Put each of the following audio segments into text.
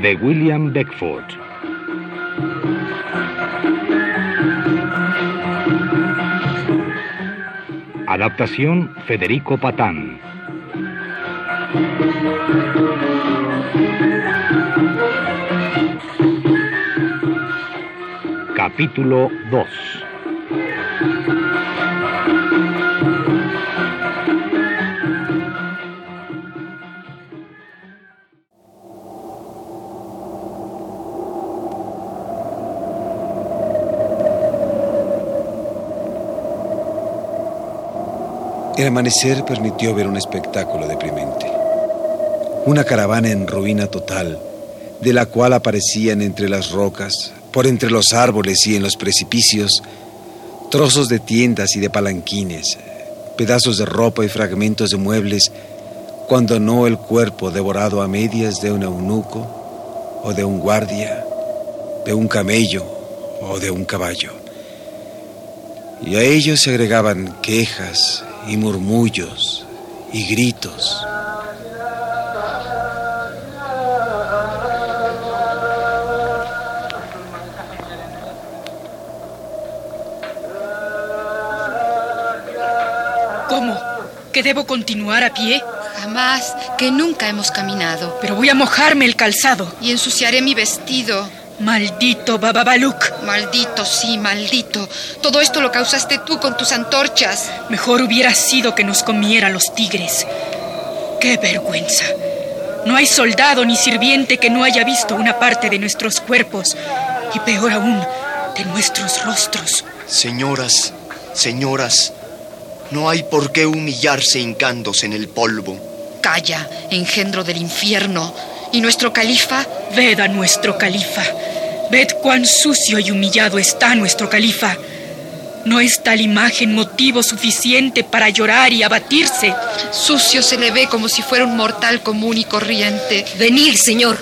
De William Beckford. Adaptación Federico Patán. Capítulo 2 El amanecer permitió ver un espectáculo deprimente. Una caravana en ruina total, de la cual aparecían entre las rocas, por entre los árboles y en los precipicios, trozos de tiendas y de palanquines, pedazos de ropa y fragmentos de muebles, cuando no el cuerpo devorado a medias de un eunuco o de un guardia, de un camello o de un caballo. Y a ellos se agregaban quejas y murmullos y gritos. ¿Cómo? ¿Que debo continuar a pie? Jamás, que nunca hemos caminado. Pero voy a mojarme el calzado. Y ensuciaré mi vestido. Maldito Bababaluk. Maldito, sí, maldito. Todo esto lo causaste tú con tus antorchas. Mejor hubiera sido que nos comieran los tigres. ¡Qué vergüenza! No hay soldado ni sirviente que no haya visto una parte de nuestros cuerpos. Y peor aún, de nuestros rostros. Señoras, señoras, no hay por qué humillarse hincándose en el polvo. Calla, engendro del infierno. ¿Y nuestro califa? Ved a nuestro califa. Ved cuán sucio y humillado está nuestro califa. ¿No es tal imagen motivo suficiente para llorar y abatirse? Sucio se le ve como si fuera un mortal común y corriente. Venid, señor.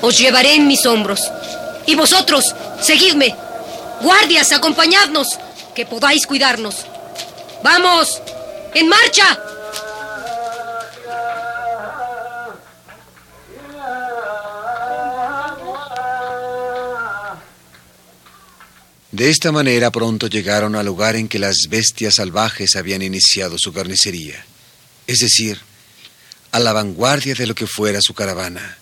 Os llevaré en mis hombros. Y vosotros, seguidme. Guardias, acompañadnos, que podáis cuidarnos. ¡Vamos! ¡En marcha! De esta manera pronto llegaron al lugar en que las bestias salvajes habían iniciado su carnicería, es decir, a la vanguardia de lo que fuera su caravana.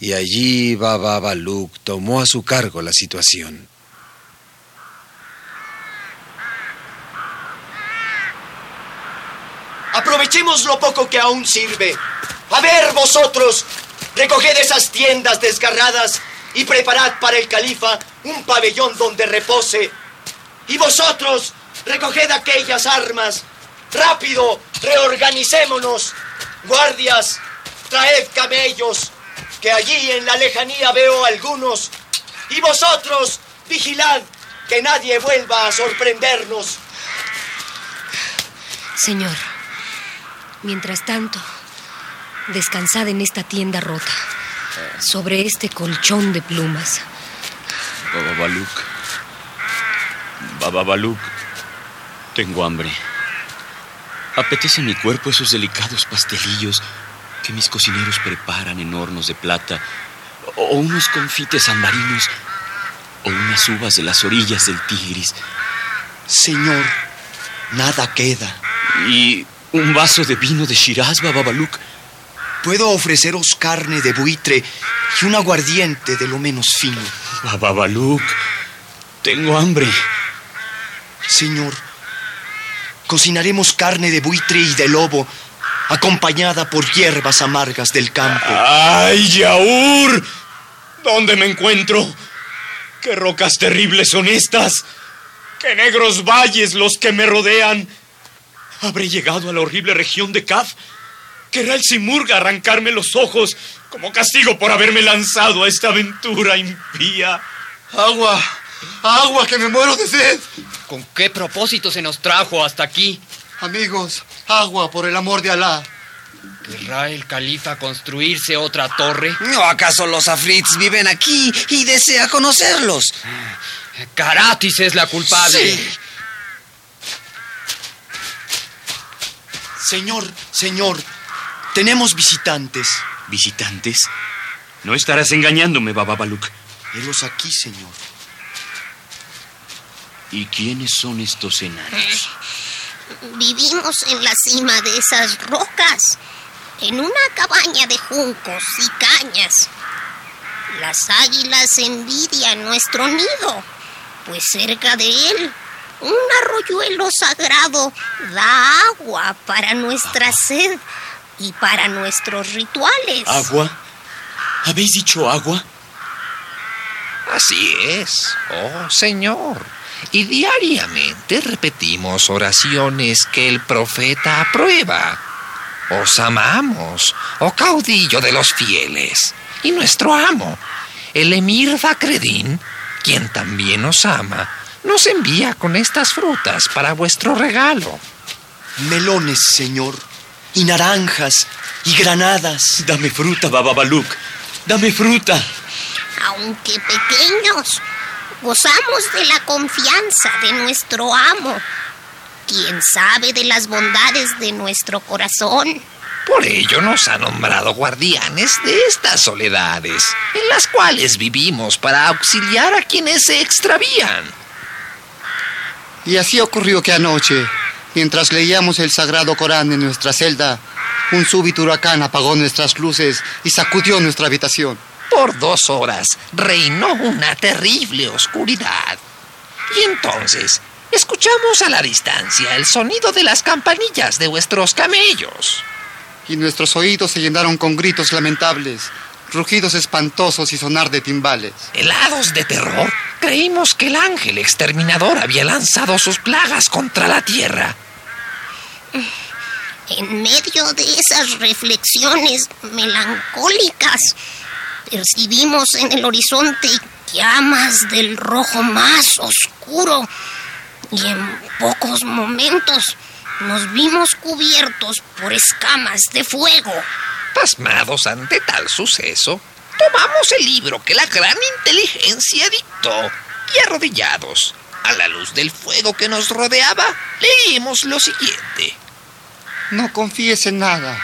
Y allí Baba Baluk tomó a su cargo la situación. Aprovechemos lo poco que aún sirve. A ver, vosotros, recoged esas tiendas desgarradas y preparad para el califa un pabellón donde repose. Y vosotros, recoged aquellas armas. Rápido, reorganicémonos. Guardias, traed camellos, que allí en la lejanía veo algunos. Y vosotros, vigilad que nadie vuelva a sorprendernos. Señor, mientras tanto, descansad en esta tienda rota, sobre este colchón de plumas. Baba Baluk. Baba Baluk. Tengo hambre. Apetece mi cuerpo esos delicados pastelillos que mis cocineros preparan en hornos de plata o unos confites andarinos. o unas uvas de las orillas del Tigris. Señor, nada queda. Y un vaso de vino de Shiraz, Baba Baluk. Puedo ofreceros carne de buitre y un aguardiente de lo menos fino. Baba Baluk, tengo hambre. Señor, cocinaremos carne de buitre y de lobo, acompañada por hierbas amargas del campo. ¡Ay, Yaur! ¿Dónde me encuentro? ¿Qué rocas terribles son estas? ¿Qué negros valles los que me rodean? ¿Habré llegado a la horrible región de Kaf? ¿Querrá el Simurga arrancarme los ojos como castigo por haberme lanzado a esta aventura impía? ¡Agua! ¡Agua, que me muero de sed! ¿Con qué propósito se nos trajo hasta aquí? Amigos, agua, por el amor de Alá. ¿Querrá el califa construirse otra torre? ¿No acaso los afrits viven aquí y desea conocerlos? Karatis es la culpable. Sí. Señor, señor, tenemos visitantes. ¿Visitantes? No estarás engañándome, Baba Baluk. Helos aquí, señor. ¿Y quiénes son estos enanos? Vivimos en la cima de esas rocas, en una cabaña de juncos y cañas. Las águilas envidian nuestro nido, pues cerca de él un arroyuelo sagrado da agua para nuestra sed y para nuestros rituales. ¿Agua? ¿Habéis dicho agua? Así es, oh Señor. Y diariamente repetimos oraciones que el profeta aprueba. Os amamos, oh caudillo de los fieles, y nuestro amo, el emir Fakreddin, quien también os ama, nos envía con estas frutas para vuestro regalo. Melones, señor, y naranjas, y granadas. Dame fruta, Baba Baluk. Dame fruta. Aunque pequeños, gozamos de la confianza de nuestro amo, quien sabe de las bondades de nuestro corazón. Por ello nos ha nombrado guardianes de estas soledades, en las cuales vivimos para auxiliar a quienes se extravían. Y así ocurrió que anoche, mientras leíamos el sagrado Corán en nuestra celda, un súbito huracán apagó nuestras luces y sacudió nuestra habitación. Por dos horas reinó una terrible oscuridad. Y entonces escuchamos a la distancia el sonido de las campanillas de vuestros camellos. Y nuestros oídos se llenaron con gritos lamentables, rugidos espantosos y sonar de timbales. Helados de terror, creímos que el ángel exterminador había lanzado sus plagas contra la tierra. En medio de esas reflexiones melancólicas, percibimos en el horizonte llamas del rojo más oscuro y en pocos momentos nos vimos cubiertos por escamas de fuego. Pasmados ante tal suceso, tomamos el libro que la gran inteligencia dictó y arrodillados, a la luz del fuego que nos rodeaba, leímos lo siguiente. No confíes en nada,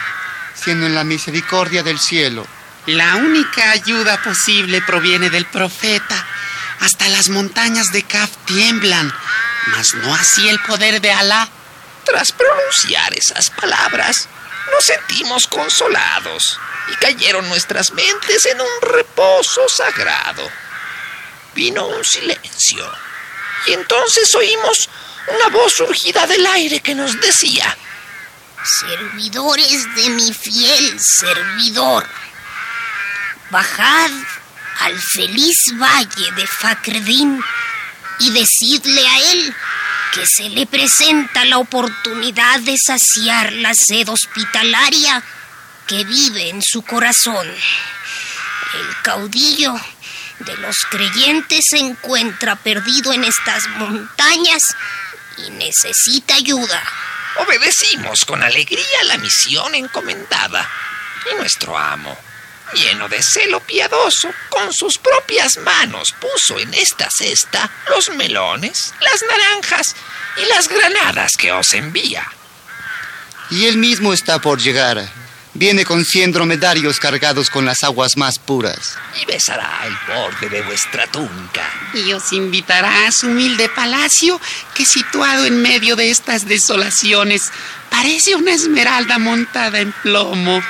sino en la misericordia del cielo. La única ayuda posible proviene del profeta. Hasta las montañas de Kaf tiemblan, mas no así el poder de Alá. Tras pronunciar esas palabras, nos sentimos consolados y cayeron nuestras mentes en un reposo sagrado. Vino un silencio y entonces oímos una voz surgida del aire que nos decía, Servidores de mi fiel servidor, bajad al feliz valle de Fakreddin y decidle a él que se le presenta la oportunidad de saciar la sed hospitalaria que vive en su corazón. El caudillo de los creyentes se encuentra perdido en estas montañas y necesita ayuda. Obedecimos con alegría la misión encomendada y nuestro amo, lleno de celo piadoso, con sus propias manos puso en esta cesta los melones, las naranjas y las granadas que os envía. Y él mismo está por llegar. viene con cien dromedarios cargados con las aguas más puras. Y besará el borde de vuestra túnica. Y os invitará a su humilde palacio que situado en medio de estas desolaciones parece una esmeralda montada en plomo.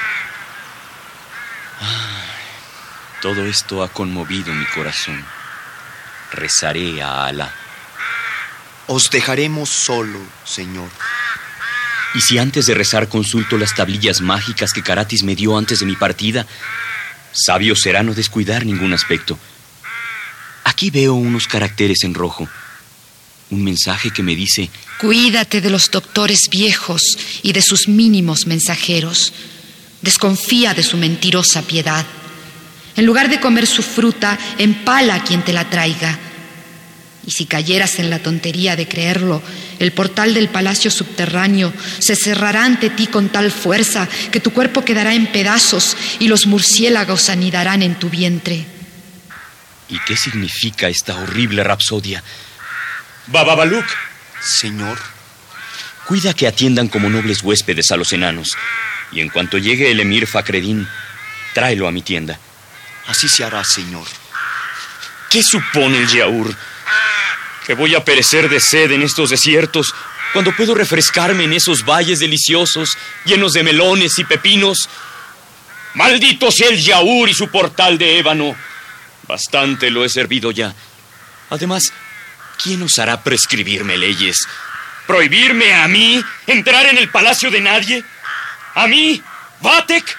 Todo esto ha conmovido mi corazón. Rezaré a Alá. Os dejaremos solo, Señor. Y si antes de rezar consulto las tablillas mágicas que Karatis me dio antes de mi partida, sabio será no descuidar ningún aspecto. Aquí veo unos caracteres en rojo. Un mensaje que me dice, Cuídate de los doctores viejos y de sus mínimos mensajeros. Desconfía de su mentirosa piedad. En lugar de comer su fruta, empala a quien te la traiga. Y si cayeras en la tontería de creerlo, el portal del palacio subterráneo se cerrará ante ti con tal fuerza que tu cuerpo quedará en pedazos y los murciélagos anidarán en tu vientre. ¿y qué significa esta horrible rapsodia? Bababaluk, Señor, cuida que atiendan como nobles huéspedes a los enanos. Y en cuanto llegue el emir Fakreddin, tráelo a mi tienda. así se hará, Señor. ¿Qué supone el Yaur? ¿Que voy a perecer de sed en estos desiertos cuando puedo refrescarme en esos valles deliciosos llenos de melones y pepinos? Maldito sea el Yaur y su portal de ébano. Bastante lo he servido ya. Además, ¿quién osará prescribirme leyes? ¿Prohibirme a mí entrar en el palacio de nadie? ¿A mí? ¿Vatek?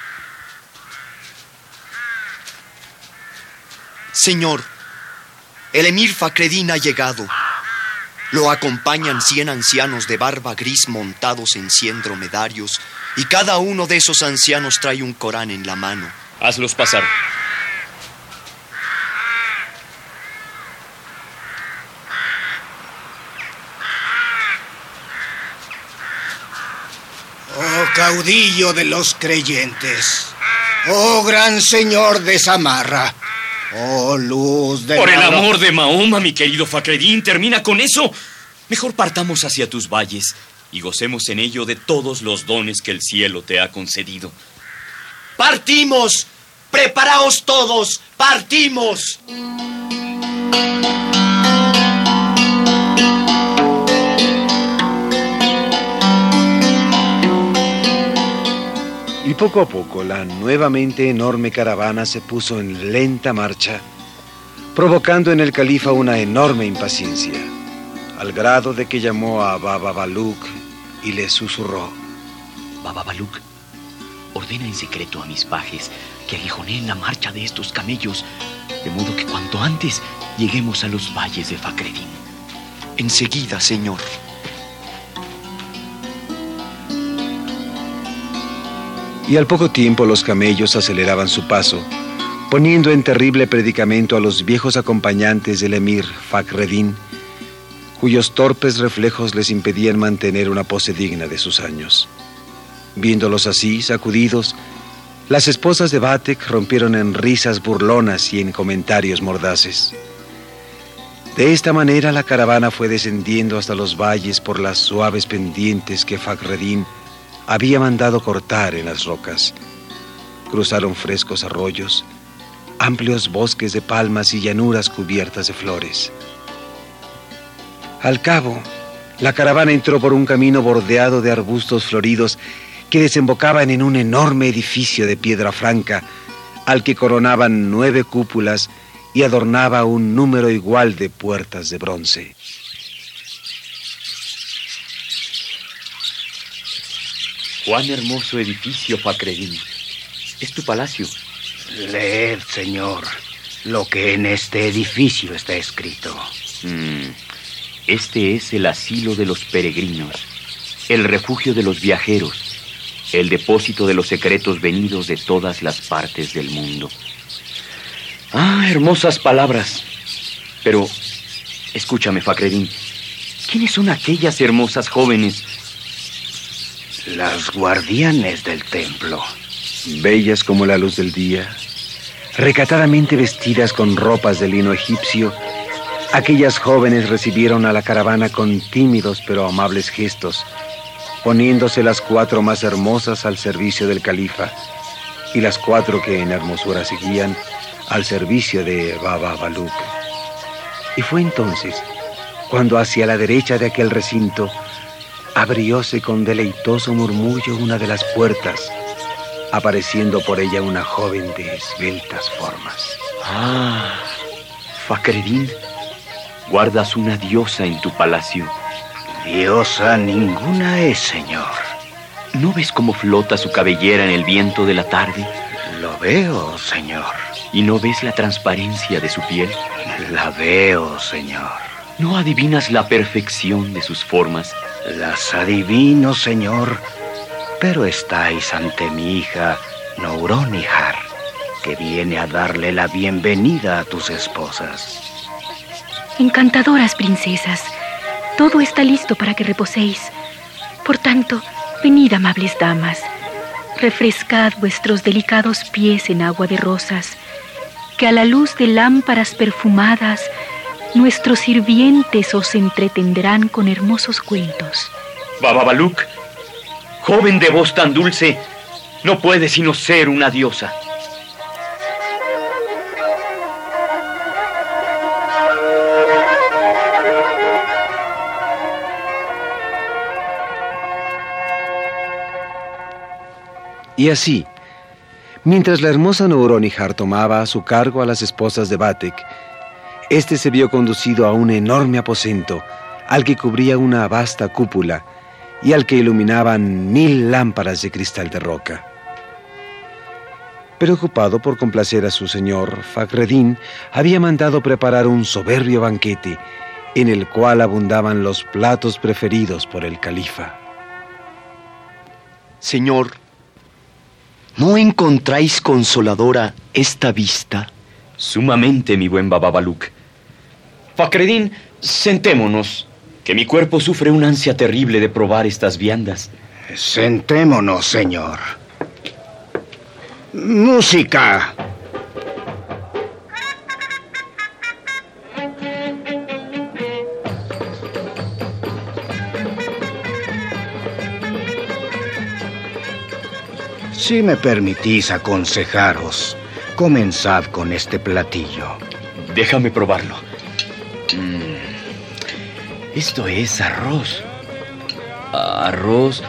Señor, el emir Fakreddin ha llegado. Lo acompañan cien ancianos de barba gris montados en cien dromedarios, y cada uno de esos ancianos trae un Corán en la mano. Hazlos pasar. Oh caudillo de los creyentes. Oh gran señor de Samarra. Oh luz de Por el amor de Mahoma, mi querido Fakreddin, termina con eso. Mejor partamos hacia tus valles y gocemos en ello de todos los dones que el cielo te ha concedido. ¡Partimos! ¡Preparaos todos! ¡Partimos! Poco a poco la nuevamente enorme caravana se puso en lenta marcha, provocando en el califa una enorme impaciencia, al grado de que llamó a Baba Baluk y le susurró. Baba Baluk, ordena en secreto a mis pajes que aguijoneen la marcha de estos camellos, de modo que cuanto antes lleguemos a los valles de Fakreddin. Enseguida, señor. Y al poco tiempo los camellos aceleraban su paso, poniendo en terrible predicamento a los viejos acompañantes del emir Fakreddin, cuyos torpes reflejos les impedían mantener una pose digna de sus años. Viéndolos así, sacudidos, las esposas de Batek rompieron en risas burlonas y en comentarios mordaces. De esta manera la caravana fue descendiendo hasta los valles por las suaves pendientes que Fakreddin había mandado cortar en las rocas. Cruzaron frescos arroyos, amplios bosques de palmas y llanuras cubiertas de flores. Al cabo, la caravana entró por un camino bordeado de arbustos floridos que desembocaban en un enorme edificio de piedra franca, al que coronaban nueve cúpulas y adornaba un número igual de puertas de bronce. Cuán hermoso edificio, Fakreddin. Es tu palacio. Leed, señor, lo que en este edificio está escrito. Mm, Este es el asilo de los peregrinos, el refugio de los viajeros, el depósito de los secretos venidos de todas las partes del mundo. Ah, hermosas palabras. Pero, escúchame, Fakreddin. ¿Quiénes son aquellas hermosas jóvenes? Las guardianes del templo. bellas como la luz del día, recatadamente vestidas con ropas de lino egipcio, aquellas jóvenes recibieron a la caravana con tímidos pero amables gestos, poniéndose las cuatro más hermosas al servicio del califa y las cuatro que en hermosura seguían al servicio de Baba Baluk. Y fue entonces cuando hacia la derecha de aquel recinto abrióse con deleitoso murmullo una de las puertas, apareciendo por ella una joven de esbeltas formas. Ah, Fakreddin, guardas una diosa en tu palacio. Diosa ninguna es, señor. ¿No ves cómo flota su cabellera en el viento de la tarde? Lo veo, señor. ¿Y no ves la transparencia de su piel? La veo, señor. ¿No adivinas la perfección de sus formas? Las adivino, señor. Pero estáis ante mi hija, Nouronihar, que viene a darle la bienvenida a tus esposas. Encantadoras princesas, todo está listo para que reposéis. Por tanto, venid, amables damas, refrescad vuestros delicados pies en agua de rosas, que a la luz de lámparas perfumadas, nuestros sirvientes os entretendrán con hermosos cuentos. Bababaluk, joven de voz tan dulce, no puede sino ser una diosa. Y así, mientras la hermosa Nouronihar tomaba a su cargo a las esposas de Batek, este se vio conducido a un enorme aposento, al que cubría una vasta cúpula y al que iluminaban mil lámparas de cristal de roca. Preocupado por complacer a su señor, Fakreddin había mandado preparar un soberbio banquete en el cual abundaban los platos preferidos por el califa. Señor, ¿no encontráis consoladora esta vista? Sumamente, mi buen Bababaluk. Fakreddin, sentémonos, que mi cuerpo sufre una ansia terrible de probar estas viandas. Sentémonos, señor. Música. Si me permitís aconsejaros, comenzad con este platillo. Déjame probarlo. Esto es arroz. Arroz.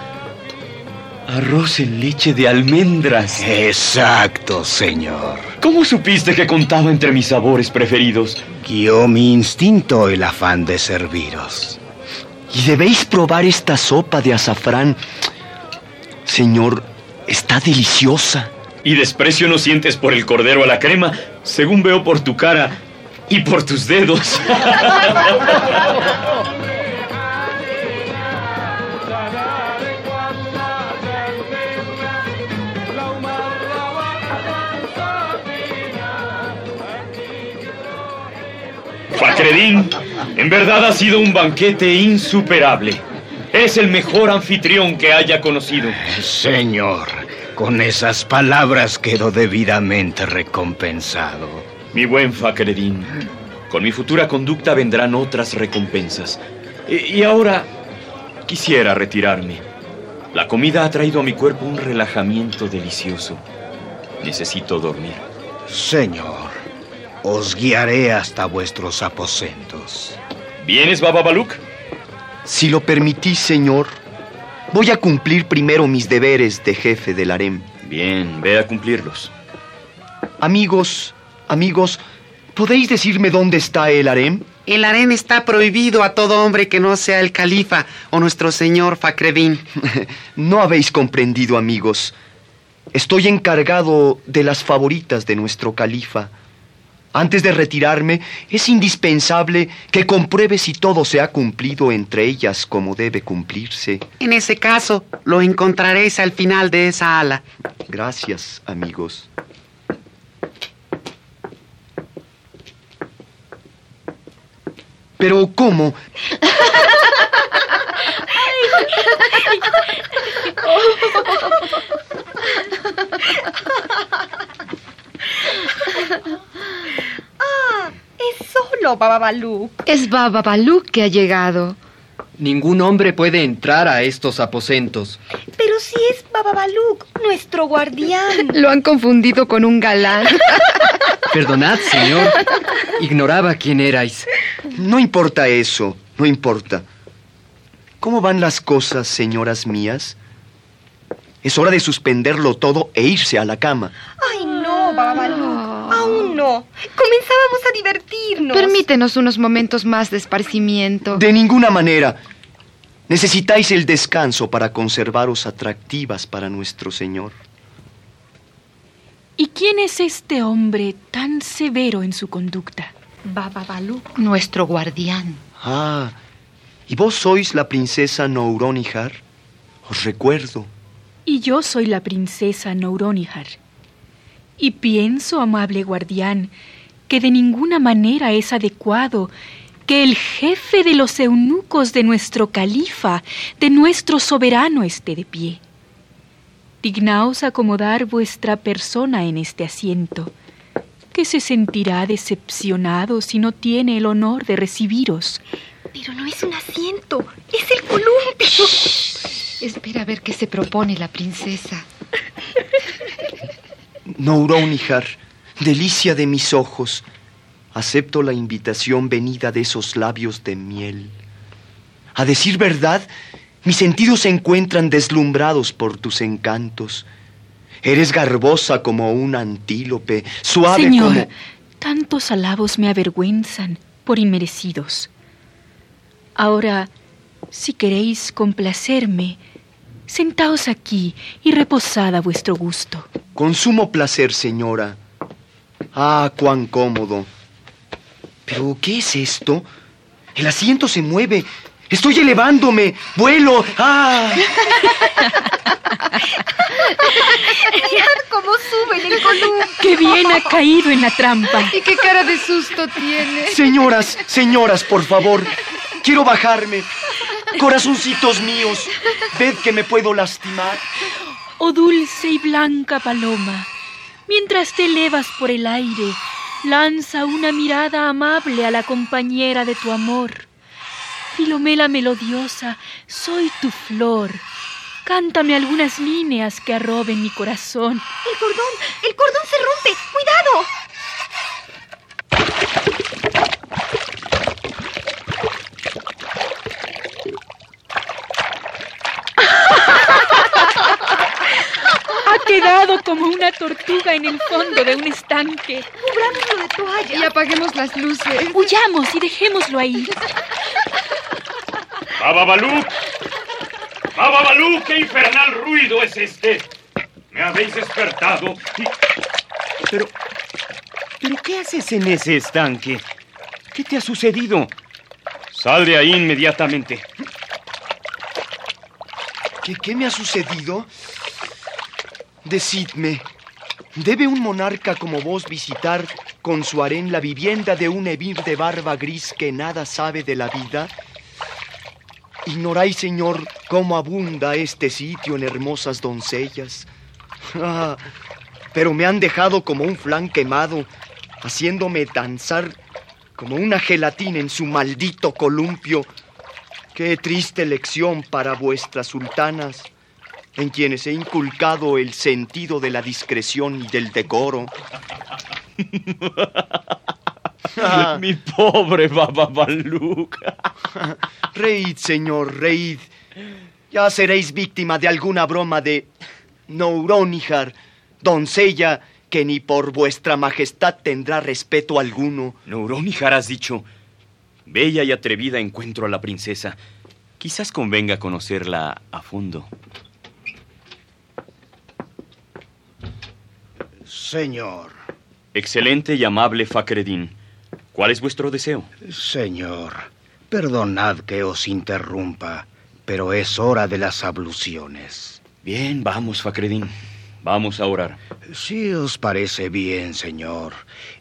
Arroz en leche de almendras. Exacto, señor. ¿Cómo supiste que contaba entre mis sabores preferidos? Guió mi instinto el afán de serviros. Y debéis probar esta sopa de azafrán. Señor, está deliciosa. ¿Y desprecio no sientes por el cordero a la crema? Según veo por tu cara y por tus dedos. Fakreddin, en verdad ha sido un banquete insuperable. Es el mejor anfitrión que haya conocido. Señor, con esas palabras quedo debidamente recompensado. Mi buen Fakreddin, con mi futura conducta vendrán otras recompensas. Y ahora quisiera retirarme. La comida ha traído a mi cuerpo un relajamiento delicioso. Necesito dormir. Señor, os guiaré hasta vuestros aposentos. ¿Vienes, Baba Baluk? Si lo permitís, señor, voy a cumplir primero mis deberes de jefe del harem. Bien, ve a cumplirlos. Amigos, amigos, ¿podéis decirme dónde está el harem? El harén está prohibido a todo hombre que no sea el califa o nuestro señor Fakreddin. no habéis comprendido, amigos. Estoy encargado de las favoritas de nuestro califa. Antes de retirarme, es indispensable que compruebe si todo se ha cumplido entre ellas como debe cumplirse. En ese caso, lo encontraréis al final de esa ala. Gracias, amigos. Pero ¿cómo? Ah, es solo Baba Balú. Es Baba Balú que ha llegado. Ningún hombre puede entrar a estos aposentos. Pero si es Bababaluk, nuestro guardián. Lo han confundido con un galán. Perdonad, señor. Ignoraba quién erais. No importa eso, no importa. ¿Cómo van las cosas, señoras mías? Es hora de suspenderlo todo e irse a la cama. Ay, Aún no. Comenzábamos a divertirnos. Permítenos unos momentos más de esparcimiento. De ninguna manera. Necesitáis el descanso para conservaros atractivas para nuestro Señor. ¿Y quién es este hombre tan severo en su conducta? Bababaluk, nuestro guardián. Ah, ¿y vos sois la princesa Nouronihar? Os recuerdo. Y yo soy la princesa Nouronihar. Y pienso, amable guardián, que de ninguna manera es adecuado que el jefe de los eunucos de nuestro califa, de nuestro soberano, esté de pie. Dignaos acomodar vuestra persona en este asiento, que se sentirá decepcionado si no tiene el honor de recibiros. Pero no es un asiento, es el columpio. Espera a ver qué se propone la princesa. Nouronihar, delicia de mis ojos, acepto la invitación venida de esos labios de miel. A decir verdad, mis sentidos se encuentran deslumbrados por tus encantos. Eres garbosa como un antílope, suave Señor, como... tantos alabos me avergüenzan por inmerecidos. Ahora, si queréis complacerme, sentaos aquí y reposad a vuestro gusto. Con sumo placer, señora. Ah, cuán cómodo. Pero, ¿qué es esto? El asiento se mueve. Estoy elevándome. Vuelo. ¡Ah! Mirad cómo sube en el columpio. ¡Qué bien ha caído en la trampa! ¿Y qué cara de susto tiene? Señoras, señoras, por favor. Quiero bajarme. Corazoncitos míos, ved que me puedo lastimar. Oh dulce y blanca paloma, mientras te elevas por el aire, lanza una mirada amable a la compañera de tu amor. Filomela melodiosa, soy tu flor. Cántame algunas líneas que arroben mi corazón. El cordón, el cordón se rompe. ¡Cuidado! Ha quedado como una tortuga en el fondo de un estanque. Cubrámoslo de toalla. Y apaguemos las luces. Huyamos y dejémoslo ahí. ¡Bababalú! ¡Bababalú! ¡Qué infernal ruido es este! Me habéis despertado y... Pero... ¿Pero qué haces en ese estanque? ¿Qué te ha sucedido? Sal de ahí inmediatamente. ¿Qué, qué me ha sucedido? Decidme, ¿debe un monarca como vos visitar con su harén la vivienda de un evir de barba gris que nada sabe de la vida? ¿Ignoráis, señor, cómo abunda este sitio en hermosas doncellas? Ah, pero me han dejado como un flan quemado, haciéndome danzar como una gelatina en su maldito columpio. Qué triste lección para vuestras sultanas, en quienes he inculcado el sentido de la discreción y del decoro. Mi pobre Bababaluk. Reíd, señor, reíd. Ya seréis víctima de alguna broma de Nouronihar, doncella que ni por vuestra majestad tendrá respeto alguno. Nouronihar has dicho. Bella y atrevida encuentro a la princesa. Quizás convenga conocerla a fondo. Señor. Excelente y amable Fakreddin. ¿Cuál es vuestro deseo? Señor, perdonad que os interrumpa, pero es hora de las abluciones. Bien, vamos, Fakreddin. Vamos a orar. Si os parece bien, señor,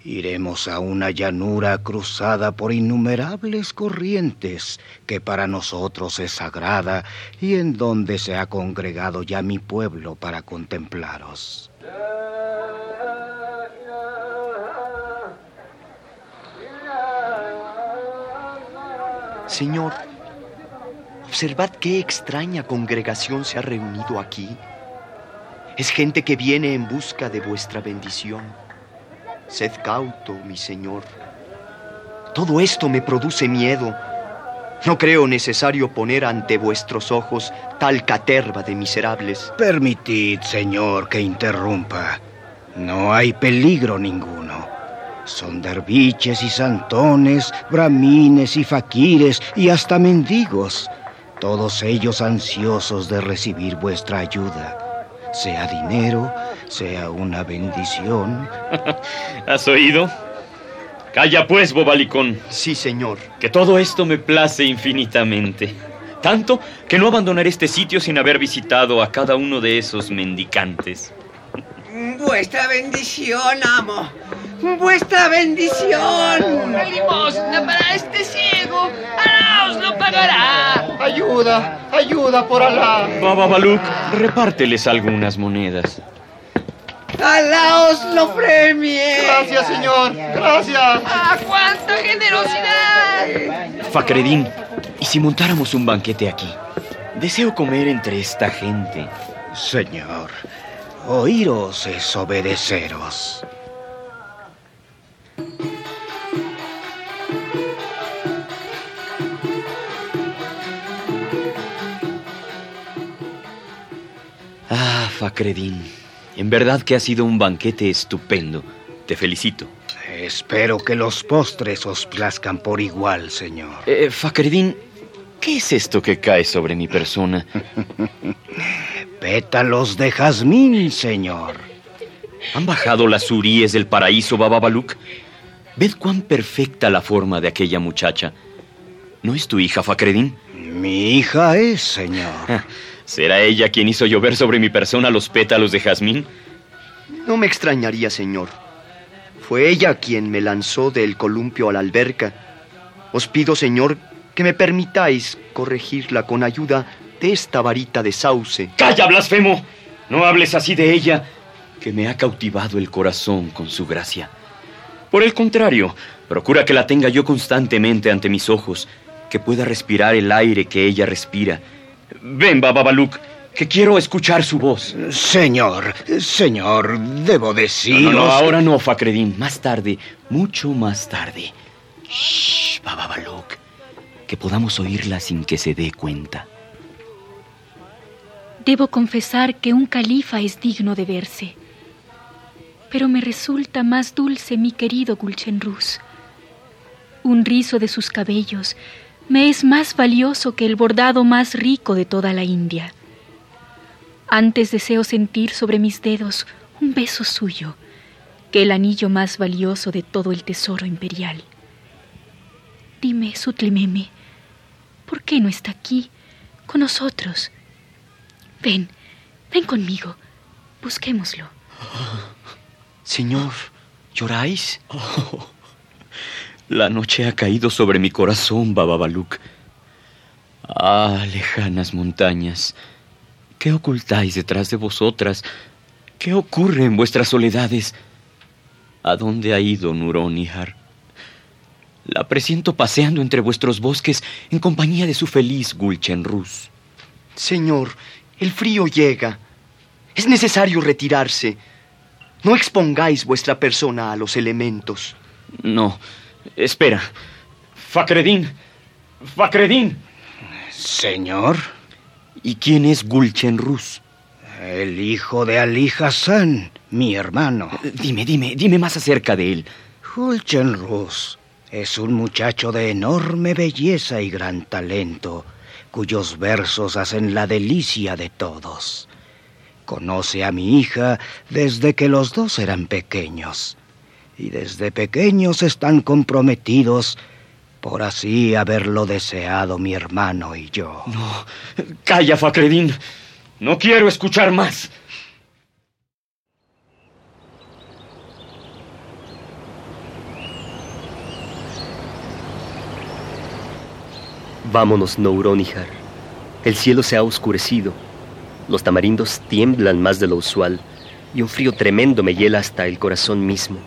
iremos a una llanura cruzada por innumerables corrientes que para nosotros es sagrada y en donde se ha congregado ya mi pueblo para contemplaros. Señor, Observad qué extraña congregación se ha reunido aquí. Es gente que viene en busca de vuestra bendición. Sed cauto, mi señor. Todo esto me produce miedo. No creo necesario poner ante vuestros ojos tal caterva de miserables. Permitid, señor, que interrumpa. No hay peligro ninguno. Son derviches y santones, bramines y faquires y hasta mendigos todos ellos ansiosos de recibir vuestra ayuda, sea dinero, sea una bendición. ¿Has oído? Calla pues, bobalicón. Sí, señor. Que todo esto me place infinitamente. Tanto que no abandonaré este sitio sin haber visitado a cada uno de esos mendicantes. Vuestra bendición, amo. Vuestra bendición. Una limosna para este ciego. Alá os lo pagará. Ayuda, ayuda por Alá. Baba Baluk, repárteles algunas monedas. Alá os lo premie. Gracias, señor. Gracias. ¡Ah, cuánta generosidad! Fakredin, ¿y si montáramos un banquete aquí? Deseo comer entre esta gente. Señor, oíros es obedeceros. Ah, Fakredin, en verdad que ha sido un banquete estupendo. Te felicito. Espero que los postres os plazcan por igual, señor. Eh, Fakredin, ¿qué es esto que cae sobre mi persona? Pétalos de jazmín, señor. ¿Han bajado las uríes del paraíso, Baba Baluk? Ved cuán perfecta la forma de aquella muchacha. ¿No es tu hija, Fakredin? Mi hija es, señor. ¿Será ella quien hizo llover sobre mi persona los pétalos de jazmín? No me extrañaría, señor. Fue ella quien me lanzó del columpio a la alberca. Os pido, señor, que me permitáis corregirla con ayuda de esta varita de sauce. ¡Calla, blasfemo! No hables así de ella, que me ha cautivado el corazón con su gracia. Por el contrario, procura que la tenga yo constantemente ante mis ojos, que pueda respirar el aire que ella respira. Ven, Baba Baluk, que quiero escuchar su voz. Señor, señor, debo decir. No, no, no, ahora no, Fakredin. Más tarde, mucho más tarde. Shh, Baba Baluk, que podamos oírla sin que se dé cuenta. Debo confesar que un califa es digno de verse. Pero me resulta más dulce mi querido Gulchenruz. Un rizo de sus cabellos me es más valioso que el bordado más rico de toda la India. Antes deseo sentir sobre mis dedos un beso suyo que el anillo más valioso de todo el tesoro imperial. Dime, Sutlememe, ¿por qué no está aquí con nosotros? Ven, ven conmigo, busquémoslo. Señor, ¿lloráis? la noche ha caído sobre mi corazón, Baba Baluk. Ah, lejanas montañas, ¿qué ocultáis detrás de vosotras? ¿Qué ocurre en vuestras soledades? ¿A dónde ha ido Nuronihar? La presiento paseando entre vuestros bosques en compañía de su feliz Gulchenruz. Señor, el frío llega. Es necesario retirarse. No expongáis vuestra persona a los elementos. No, espera. Fakredin. Fakredin. Señor. ¿Y quién es Gulchenruz? El hijo de Ali Hassan, mi hermano. Dime, dime, dime más acerca de él. Gulchenruz es un muchacho de enorme belleza y gran talento, cuyos versos hacen la delicia de todos. Conoce a mi hija desde que los dos eran pequeños. Y desde pequeños están comprometidos por así haberlo deseado mi hermano y yo. No, calla, Fakredin. No quiero escuchar más. Vámonos, Nouronihar. El cielo se ha oscurecido. Los tamarindos tiemblan más de lo usual y un frío tremendo me hiela hasta el corazón mismo.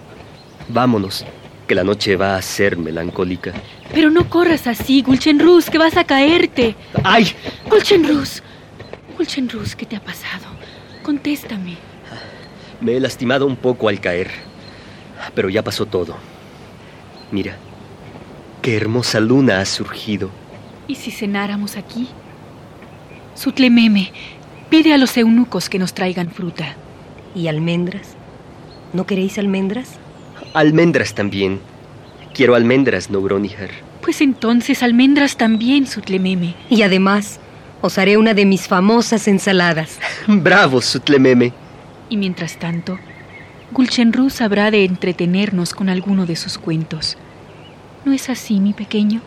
Vámonos, que la noche va a ser melancólica. Pero no corras así, Gulchenrus, que vas a caerte. ¡Ay! Gulchenrus, Gulchenrus, ¿qué te ha pasado? Contéstame. Me he lastimado un poco al caer, pero ya pasó todo. Mira, qué hermosa luna ha surgido. ¿Y si cenáramos aquí? Sutlememe, pide a los eunucos que nos traigan fruta. ¿Y almendras? ¿No queréis almendras? Almendras también. Quiero almendras, Nouronihar. Pues entonces almendras también, Sutlememe. Y además, os haré una de mis famosas ensaladas. Bravo, Sutlememe. Y mientras tanto, Gulchenruz habrá de entretenernos con alguno de sus cuentos. ¿No es así, mi pequeño?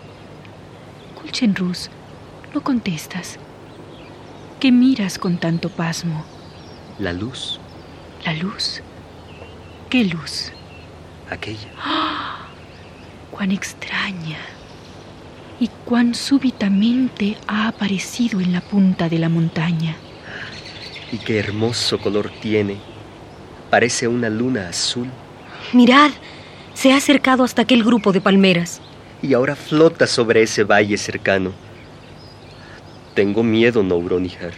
Gulchenruz, no contestas. ¿Qué miras con tanto pasmo? La luz. ¿La luz? ¿Qué luz? Aquella. ¡Ah! ¡Cuán extraña! Y cuán súbitamente ha aparecido en la punta de la montaña. Y qué hermoso color tiene. Parece una luna azul. Mirad, se ha acercado hasta aquel grupo de palmeras. Y ahora flota sobre ese valle cercano. Tengo miedo, Nouronihar.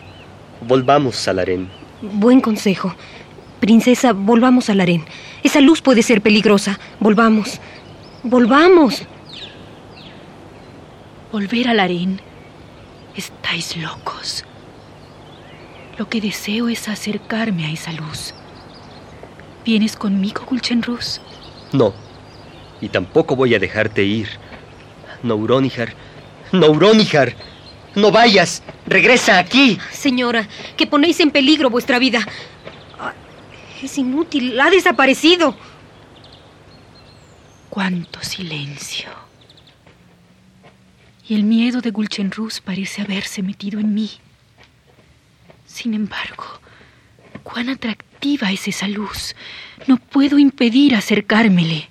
Volvamos al harén. Buen consejo. Princesa, volvamos al harén. Esa luz puede ser peligrosa. Volvamos. Volvamos. Volver al harén. Estáis locos. Lo que deseo es acercarme a esa luz. ¿Vienes conmigo, Gulchenruz? No. Y tampoco voy a dejarte ir. Nouronihar. Nouronihar. No vayas. Regresa aquí. Señora, que ponéis en peligro vuestra vida. Es inútil. Ha desaparecido. Cuánto silencio. Y el miedo de Gulchenruz parece haberse metido en mí. Sin embargo, cuán atractiva es esa luz. No puedo impedir acercármele.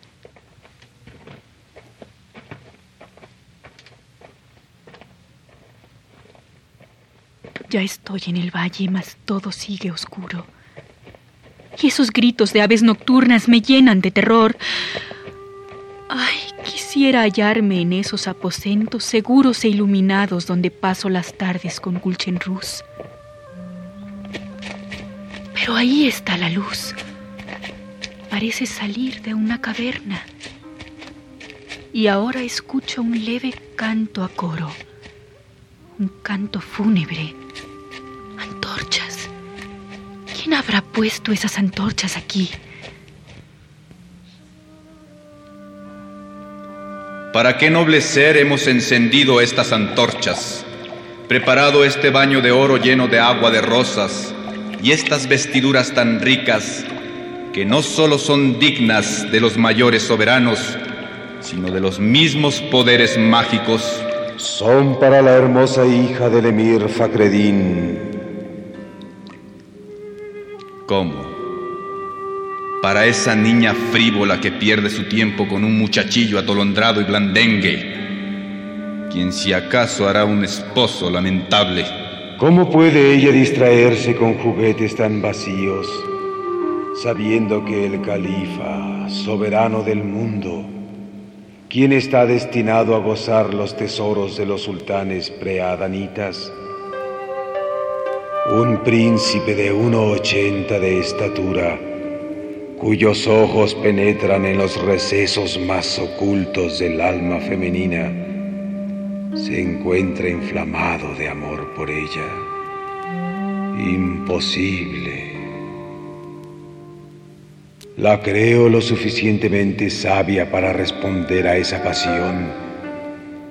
Ya estoy en el valle, mas todo sigue oscuro. Y esos gritos de aves nocturnas me llenan de terror. Ay, quisiera hallarme en esos aposentos seguros e iluminados donde paso las tardes con Gulchenruz. Pero ahí está la luz. Parece salir de una caverna. Y ahora escucho un leve canto a coro. Un canto fúnebre. Puesto esas antorchas aquí? ¿Para qué noble ser hemos encendido estas antorchas? Preparado este baño de oro lleno de agua de rosas y estas vestiduras tan ricas que no solo son dignas de los mayores soberanos, sino de los mismos poderes mágicos. Son para la hermosa hija del emir Fakreddin. ¿Cómo? Para esa niña frívola que pierde su tiempo con un muchachillo atolondrado y blandengue, quien si acaso hará un esposo lamentable. ¿Cómo puede ella distraerse con juguetes tan vacíos, sabiendo que el califa, soberano del mundo, quien está destinado a gozar los tesoros de los sultanes preadanitas, un príncipe de 1,80 de estatura, cuyos ojos penetran en los recesos más ocultos del alma femenina, se encuentra inflamado de amor por ella. Imposible. La creo lo suficientemente sabia para responder a esa pasión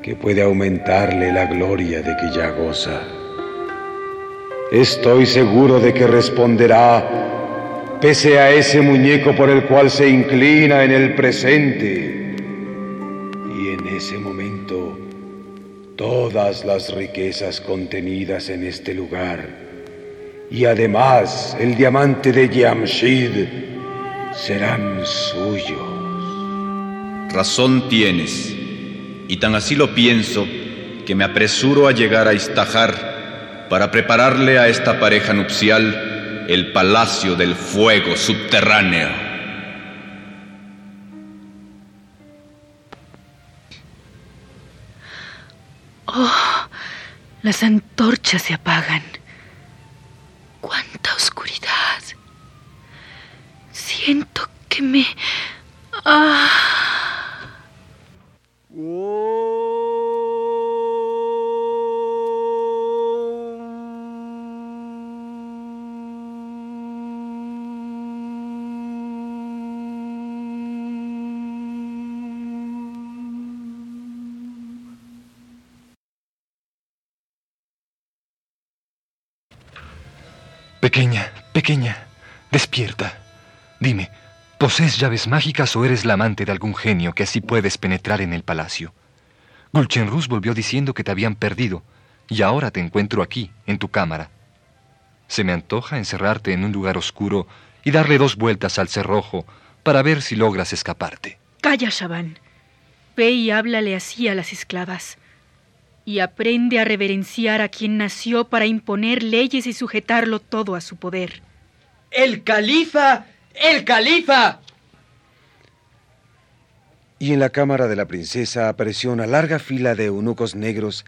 que puede aumentarle la gloria de que ya goza. Estoy seguro de que responderá, pese a ese muñeco por el cual se inclina en el presente. Y en ese momento, todas las riquezas contenidas en este lugar, y además el diamante de Yamshid, serán suyos. Razón tienes, y tan así lo pienso que me apresuro a llegar a Istajar para prepararle a esta pareja nupcial el Palacio del Fuego Subterráneo. Oh, las antorchas se apagan. ¡Cuánta oscuridad! Siento que me... Ah. Oh. Pequeña, pequeña, despierta. Dime, ¿posees llaves mágicas o eres la amante de algún genio que así puedes penetrar en el palacio? Gulchenrus volvió diciendo que te habían perdido, y ahora te encuentro aquí, en tu cámara. Se me antoja encerrarte en un lugar oscuro y darle dos vueltas al cerrojo para ver si logras escaparte. Calla, Shaban. Ve y háblale así a las esclavas y aprende a reverenciar a quien nació para imponer leyes y sujetarlo todo a su poder. ¡El califa! ¡El califa! Y en la cámara de la princesa apareció una larga fila de eunucos negros,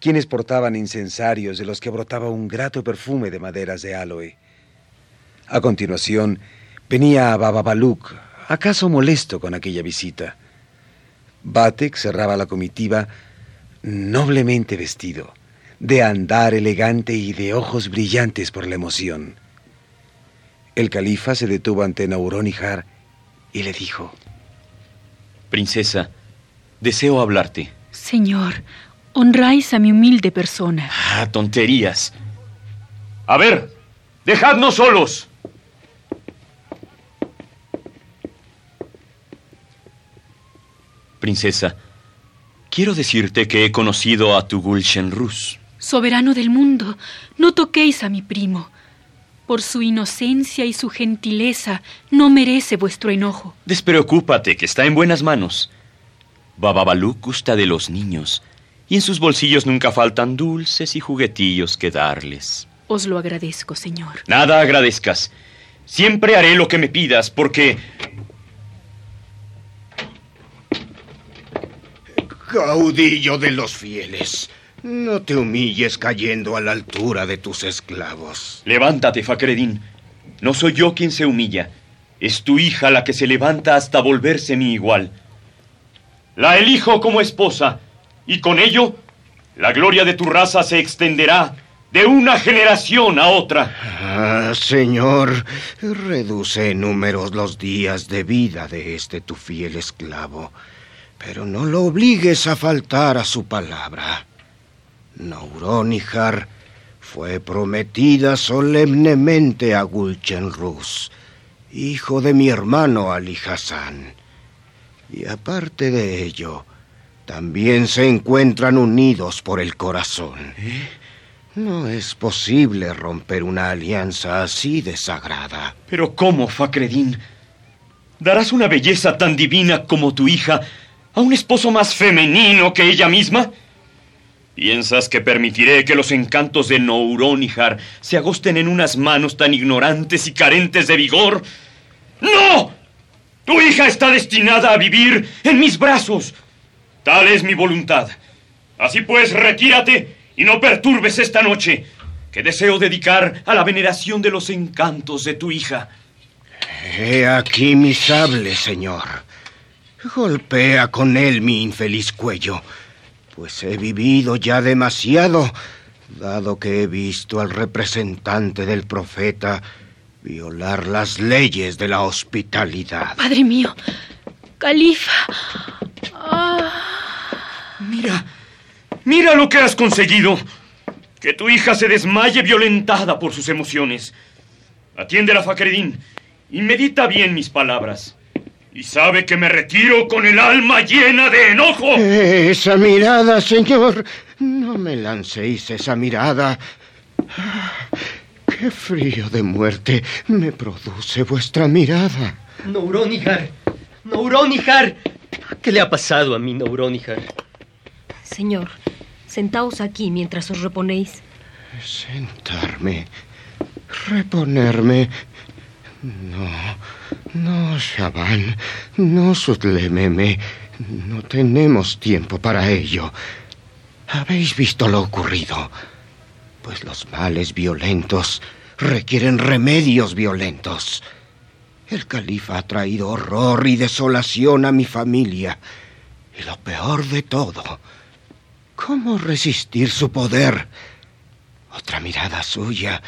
quienes portaban incensarios de los que brotaba un grato perfume de maderas de aloe. A continuación, venía Bababaluk, acaso molesto con aquella visita. Batek cerraba la comitiva noblemente vestido, de andar elegante y de ojos brillantes por la emoción. El califa se detuvo ante Nauronihar y le dijo: Princesa, deseo hablarte. Señor, honráis a mi humilde persona. Ah, tonterías. A ver, dejadnos solos. Princesa, Quiero decirte que he conocido a tu Gulshenrus. Soberano del mundo, no toquéis a mi primo. Por su inocencia y su gentileza no merece vuestro enojo. Despreocúpate, que está en buenas manos. Bababaluk gusta de los niños, y en sus bolsillos nunca faltan dulces y juguetillos que darles. Os lo agradezco, señor. Nada agradezcas. Siempre haré lo que me pidas, porque Caudillo de los fieles, no te humilles cayendo a la altura de tus esclavos. Levántate, Fakreddin. No soy yo quien se humilla. Es tu hija la que se levanta hasta volverse mi igual. La elijo como esposa, y con ello la gloria de tu raza se extenderá de una generación a otra. Ah, señor, reduce en números los días de vida de este tu fiel esclavo. Pero no lo obligues a faltar a su palabra. Nauronihar fue prometida solemnemente a Gulchenrus, hijo de mi hermano Ali Hassan. Y aparte de ello, también se encuentran unidos por el corazón. ¿Eh? No es posible romper una alianza así de sagrada. Pero ¿cómo, Fakreddin? ¿Darás una belleza tan divina como tu hija a un esposo más femenino que ella misma? ¿Piensas que permitiré que los encantos de Nouronihar se agosten en unas manos tan ignorantes y carentes de vigor? ¡No! Tu hija está destinada a vivir en mis brazos. Tal es mi voluntad. Así pues, retírate y no perturbes esta noche, que deseo dedicar a la veneración de los encantos de tu hija. He aquí mi sable, señor. Golpea con él mi infeliz cuello, pues he vivido ya demasiado, dado que he visto al representante del profeta violar las leyes de la hospitalidad. Padre mío, califa. Ah. Mira, mira lo que has conseguido. Que tu hija se desmaye violentada por sus emociones. Atiende a Fakreddin y medita bien mis palabras. Y sabe que me retiro con el alma llena de enojo. Esa mirada, señor. No me lancéis esa mirada. Qué frío de muerte me produce vuestra mirada. Nouronihar. Nouronihar. ¿Qué le ha pasado a mi Nouronihar? Señor, sentaos aquí mientras os reponéis. Sentarme. Reponerme. No, no, Shaban, no Sutlememe. No tenemos tiempo para ello. Habéis visto lo ocurrido. Pues los males violentos requieren remedios violentos. El califa ha traído horror y desolación a mi familia. Y lo peor de todo, ¿cómo resistir su poder? Otra mirada suya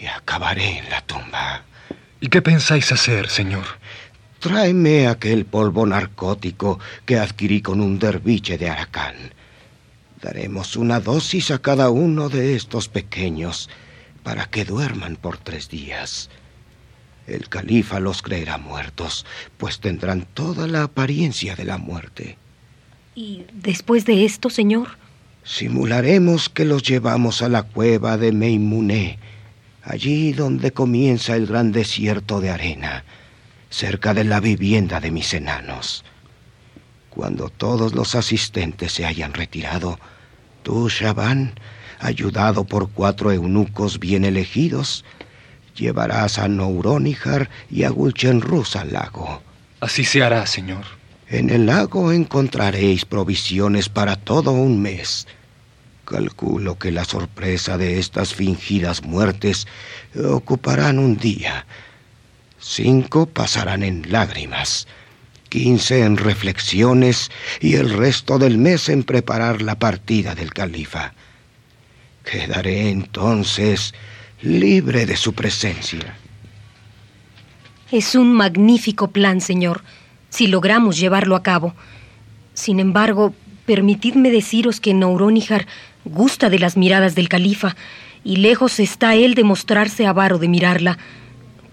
y acabaré en la tumba. ¿Y qué pensáis hacer, señor? Tráeme aquel polvo narcótico que adquirí con un derviche de Aracán. Daremos una dosis a cada uno de estos pequeños para que duerman por tres días. El califa los creerá muertos, pues tendrán toda la apariencia de la muerte. ¿Y después de esto, señor? Simularemos que los llevamos a la cueva de Meimuné, allí donde comienza el gran desierto de arena, cerca de la vivienda de mis enanos. Cuando todos los asistentes se hayan retirado, tú, Shaban, ayudado por cuatro eunucos bien elegidos, llevarás a Nouronihar y a Gulchenruz al lago. Así se hará, señor. En el lago encontraréis provisiones para todo un mes. Calculo que la sorpresa de estas fingidas muertes ocuparán un día. Cinco pasarán en lágrimas, quince en reflexiones y el resto del mes en preparar la partida del califa. Quedaré entonces libre de su presencia. Es un magnífico plan, señor, si logramos llevarlo a cabo. Sin embargo, permitidme deciros que Nouronihar gusta de las miradas del califa, y lejos está él de mostrarse avaro de mirarla.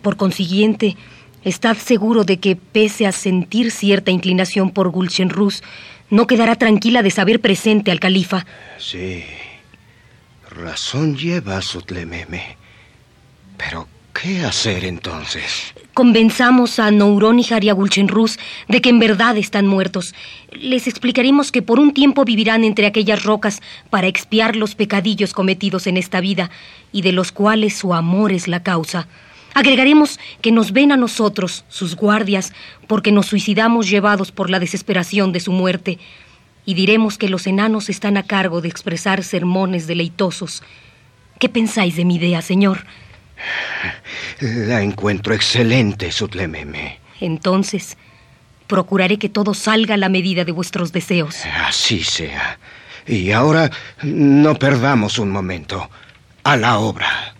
Por consiguiente, estad seguro de que, pese a sentir cierta inclinación por Gulchenruz, no quedará tranquila de saber presente al califa. Sí, razón lleva Sutlememe. Pero, ¿qué hacer entonces? Convenzamos a Nouronihar y a Gulchenruz de que en verdad están muertos. Les explicaremos que por un tiempo vivirán entre aquellas rocas para expiar los pecadillos cometidos en esta vida y de los cuales su amor es la causa. Agregaremos que nos ven a nosotros, sus guardias, porque nos suicidamos llevados por la desesperación de su muerte. Y diremos que los enanos están a cargo de expresar sermones deleitosos. ¿Qué pensáis de mi idea, señor? La encuentro excelente, Sutlememe. Entonces, procuraré que todo salga a la medida de vuestros deseos. Así sea. Y ahora no perdamos un momento. A la obra.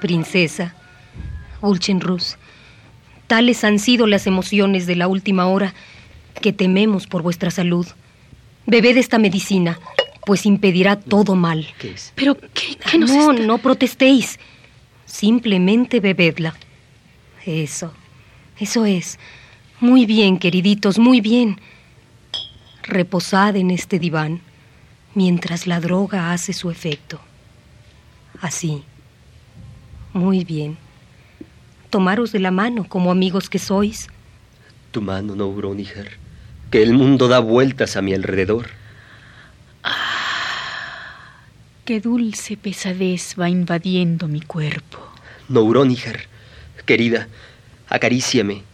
Princesa, Ulchenrus, tales han sido las emociones de la última hora que tememos por vuestra salud. Bebed esta medicina, pues impedirá todo mal. ¿Qué es? Pero, ¿qué, qué nos no, está- no protestéis. Simplemente bebedla. Eso. Eso es. Muy bien, queriditos, muy bien. Reposad en este diván mientras la droga hace su efecto. Así. Muy bien. Tomaros de la mano como amigos que sois. Tu mano, Nouronihar, que el mundo da vueltas a mi alrededor. Qué dulce pesadez va invadiendo mi cuerpo. Nouronihar, querida, acaríciame.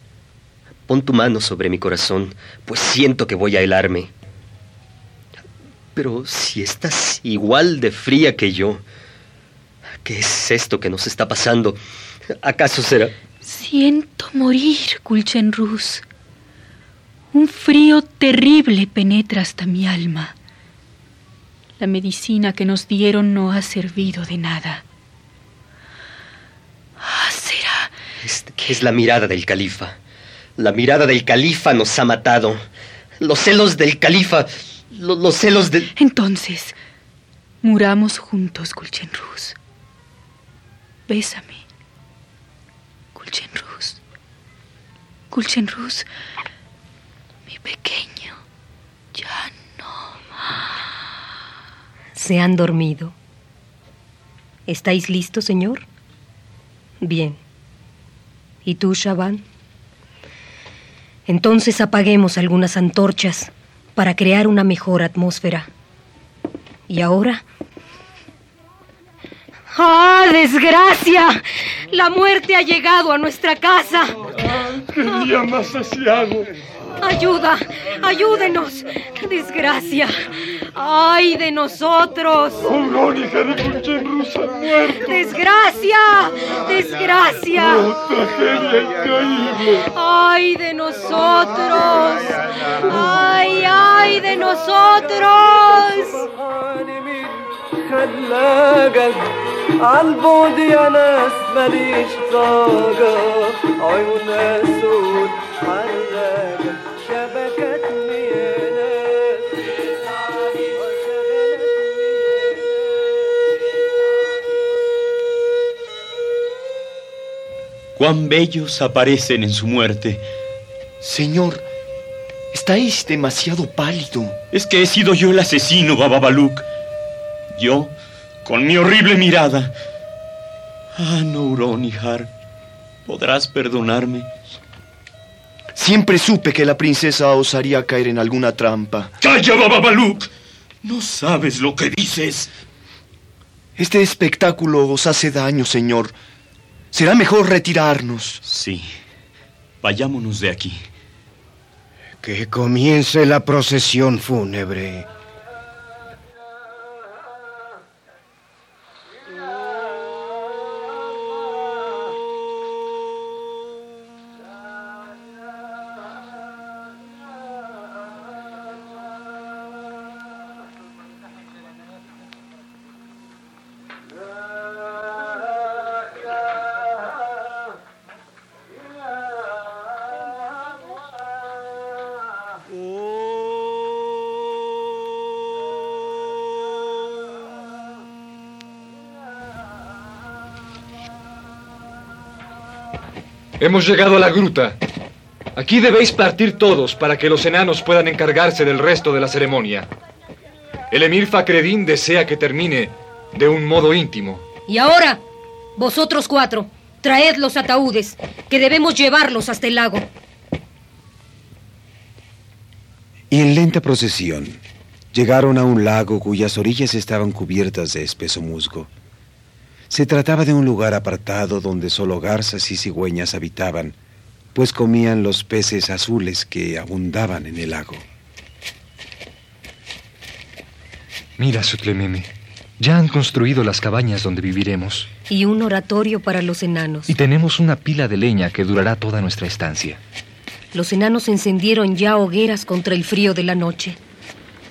Pon tu mano sobre mi corazón, pues siento que voy a helarme. Pero si estás igual de fría que yo, ¿qué es esto que nos está pasando? ¿Acaso será... Siento morir, Kulchenruz. Un frío terrible penetra hasta mi alma. La medicina que nos dieron no ha servido de nada. Ah, será. Es, es la mirada del califa. La mirada del califa nos ha matado. Los celos del califa. lo- los celos del... Entonces, muramos juntos, Kulchenruz. Bésame. Kulchenruz. Kulchenruz. Mi pequeño. Ya Se han dormido. ¿Estáis listos, señor? Bien. ¿Y tú, Shaban? Entonces apaguemos algunas antorchas para crear una mejor atmósfera. ¿Y ahora? ¡Ah, desgracia! La muerte ha llegado a nuestra casa. ¡Qué día más asiago! Ayuda, ayúdenos. Desgracia. ¡Ay de nosotros! Aurónica de Gulchenruz ha muerto. ¡Desgracia! ¡Desgracia! ¡Oh, tragedia increíble! ¡Ay de nosotros! ¡Ay, ay de nosotros! خلاقك عالبعد يا ناس ماليش طاقة عيون اسود حراقة شبكات ميانات Cuán bellos aparecen en su muerte. Señor, estáis demasiado pálido. Es que he sido yo el asesino, Bababaluk. Yo, con mi horrible mirada. Ah, Nouronihar, ¿podrás perdonarme? Siempre supe que la princesa osaría caer en alguna trampa. ¡Calla, Bababaluk! No sabes lo que dices. Este espectáculo os hace daño, señor. Será mejor retirarnos. Sí. Vayámonos de aquí. Que comience la procesión fúnebre. Hemos llegado a la gruta. Aquí debéis partir todos para que los enanos puedan encargarse del resto de la ceremonia. El emir Fakreddin desea que termine de un modo íntimo. Y ahora, vosotros cuatro, traed los ataúdes, que debemos llevarlos hasta el lago. Y en lenta procesión llegaron a un lago cuyas orillas estaban cubiertas de espeso musgo. Se trataba de un lugar apartado donde solo garzas y cigüeñas habitaban, pues comían los peces azules que abundaban en el lago. Mira, Sutlememe, ya han construido las cabañas donde viviremos. Y un oratorio para los enanos. Y tenemos una pila de leña que durará toda nuestra estancia. Los enanos encendieron ya hogueras contra el frío de la noche.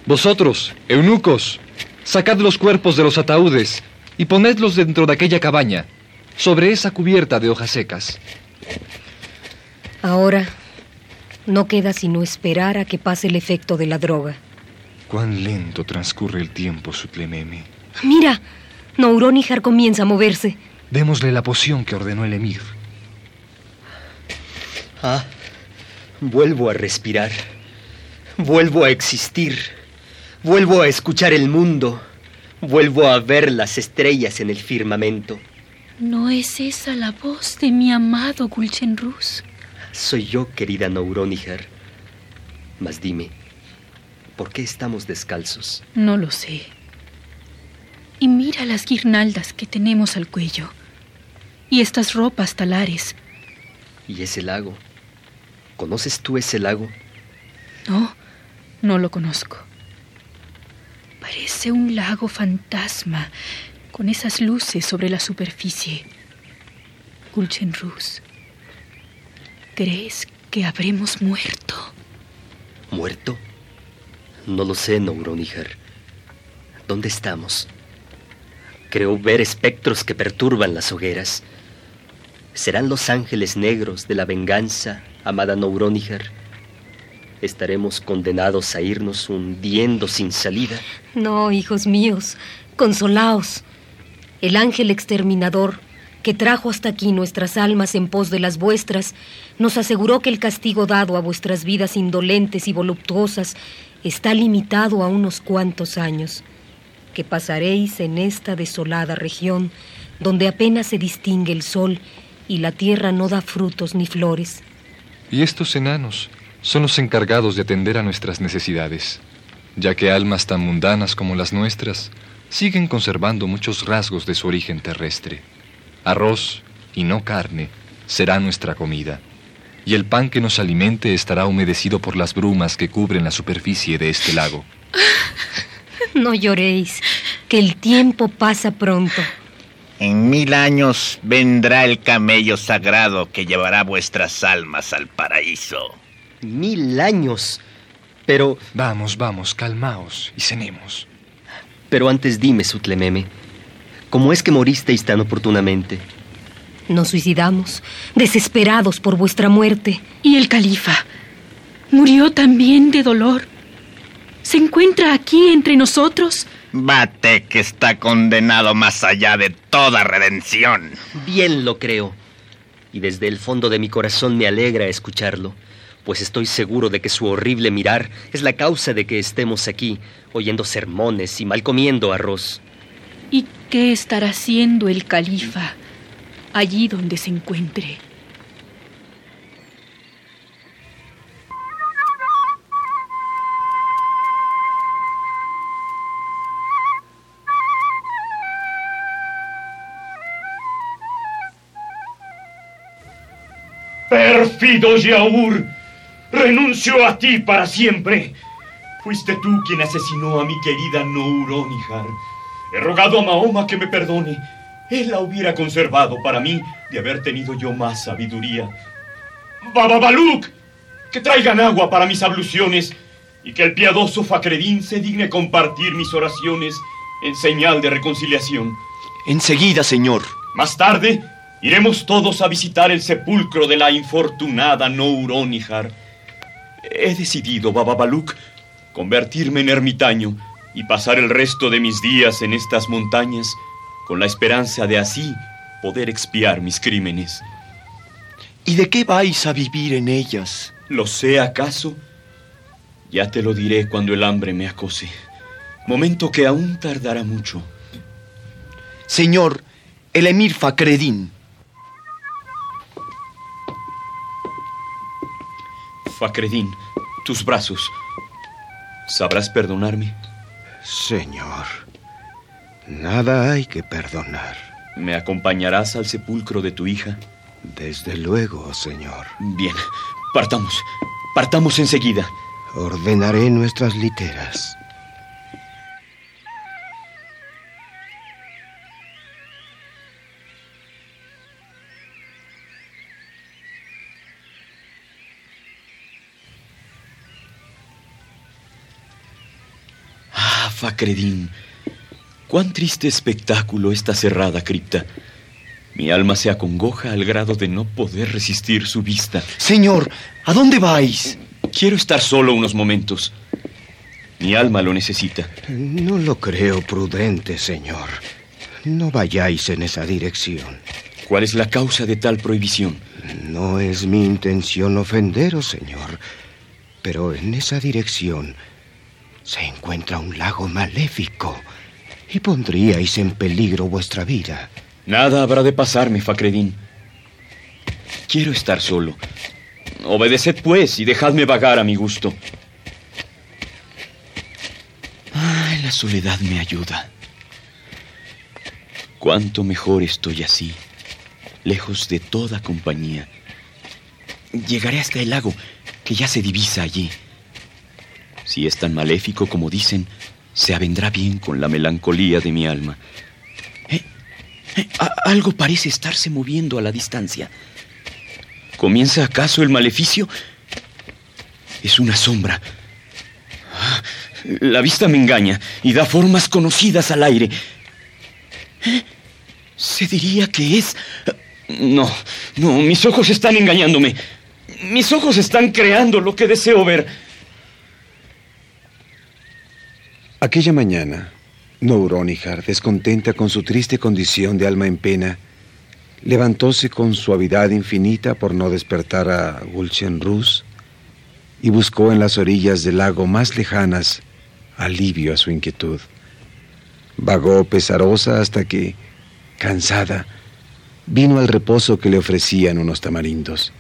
Vosotros, eunucos, sacad los cuerpos de los ataúdes y ponedlos dentro de aquella cabaña, sobre esa cubierta de hojas secas. Ahora no queda sino esperar a que pase el efecto de la droga. Cuán lento transcurre el tiempo, Sutlememe. Mira, Nouronihar comienza a moverse. Démosle la poción que ordenó el emir. Ah, vuelvo a respirar. Vuelvo a existir. Vuelvo a escuchar el mundo. Vuelvo a ver las estrellas en el firmamento. ¿No es esa la voz de mi amado Gulchenruz? Soy yo, querida Nouronihar. Mas dime, ¿por qué estamos descalzos? No lo sé. Y mira las guirnaldas que tenemos al cuello. Y estas ropas talares. ¿Y ese lago? ¿Conoces tú ese lago? No, no lo conozco. Parece un lago fantasma con esas luces sobre la superficie. Gulchenruz, ¿crees que habremos muerto? ¿Muerto? No lo sé, Nouronihar. ¿Dónde estamos? Creo ver espectros que perturban las hogueras. ¿Serán los ángeles negros de la venganza, amada Nouronihar? ¿Estaremos condenados a irnos hundiendo sin salida? No, hijos míos, consolaos. El ángel exterminador, que trajo hasta aquí nuestras almas en pos de las vuestras, nos aseguró que el castigo dado a vuestras vidas indolentes y voluptuosas está limitado a unos cuantos años, que pasaréis en esta desolada región, donde apenas se distingue el sol y la tierra no da frutos ni flores. Y estos enanos son los encargados de atender a nuestras necesidades, ya que almas tan mundanas como las nuestras siguen conservando muchos rasgos de su origen terrestre. Arroz, y no carne, será nuestra comida, y el pan que nos alimente estará humedecido por las brumas que cubren la superficie de este lago. No lloréis, que el tiempo pasa pronto. En mil años vendrá el camello sagrado que llevará vuestras almas al paraíso. Mil años. Pero... Vamos, vamos, calmaos y cenemos. Pero antes dime, Sutlememe, ¿cómo es que moristeis tan oportunamente? Nos suicidamos, desesperados por vuestra muerte. ¿Y el califa? ¿Murió también de dolor? ¿Se encuentra aquí entre nosotros? Bate que está condenado más allá de toda redención. Bien lo creo. Y desde el fondo de mi corazón me alegra escucharlo, pues estoy seguro de que su horrible mirar es la causa de que estemos aquí, oyendo sermones y mal comiendo arroz. ¿Y qué estará haciendo el califa allí donde se encuentre? Pérfido Yaur, renuncio a ti para siempre. Fuiste tú quien asesinó a mi querida Nouronihar. He rogado a Mahoma que me perdone. Él la hubiera conservado para mí de haber tenido yo más sabiduría. Bababaluk, que traigan agua para mis abluciones y que el piadoso Facredín se digne compartir mis oraciones en señal de reconciliación. Enseguida, señor. Más tarde, iremos todos a visitar el sepulcro de la infortunada Nouronihar. He decidido, Bababaluk, convertirme en ermitaño y pasar el resto de mis días en estas montañas con la esperanza de así poder expiar mis crímenes. ¿Y de qué vais a vivir en ellas? ¿Lo sé acaso? Ya te lo diré cuando el hambre me acose. Momento que aún tardará mucho. Señor, el emir Facredín. Facredín, tus brazos. ¿Sabrás perdonarme? Señor, nada hay que perdonar. ¿Me acompañarás al sepulcro de tu hija? Desde luego, señor. Bien, partamos. Partamos enseguida. Ordenaré nuestras literas. Facredín. Cuán triste espectáculo esta cerrada cripta. Mi alma se acongoja al grado de no poder resistir su vista. Señor, ¿a dónde vais? Quiero estar solo unos momentos. Mi alma lo necesita. No lo creo prudente, señor. No vayáis en esa dirección. ¿Cuál es la causa de tal prohibición? No es mi intención ofenderos, señor. Pero en esa dirección se encuentra un lago maléfico y pondríais en peligro vuestra vida. Nada habrá de pasarme, Facredín. Quiero estar solo. Obedeced, pues, y dejadme vagar a mi gusto. Ay, la soledad me ayuda. Cuánto mejor estoy así, lejos de toda compañía. Llegaré hasta el lago, que ya se divisa allí. Si es tan maléfico como dicen, se avendrá bien con la melancolía de mi alma. Eh, eh, algo parece estarse moviendo a la distancia. ¿Comienza acaso el maleficio? Es una sombra. Ah, La vista me engaña y da formas conocidas al aire. Eh, Se diría que es... No, no, mis ojos están engañándome. Mis ojos están creando lo que deseo ver. Aquella mañana, Nouronihar, descontenta con su triste condición de alma en pena, levantóse con suavidad infinita por no despertar a Gulchenruz y buscó en las orillas del lago más lejanas alivio a su inquietud. Vagó pesarosa hasta que, cansada, vino al reposo que le ofrecían unos tamarindos.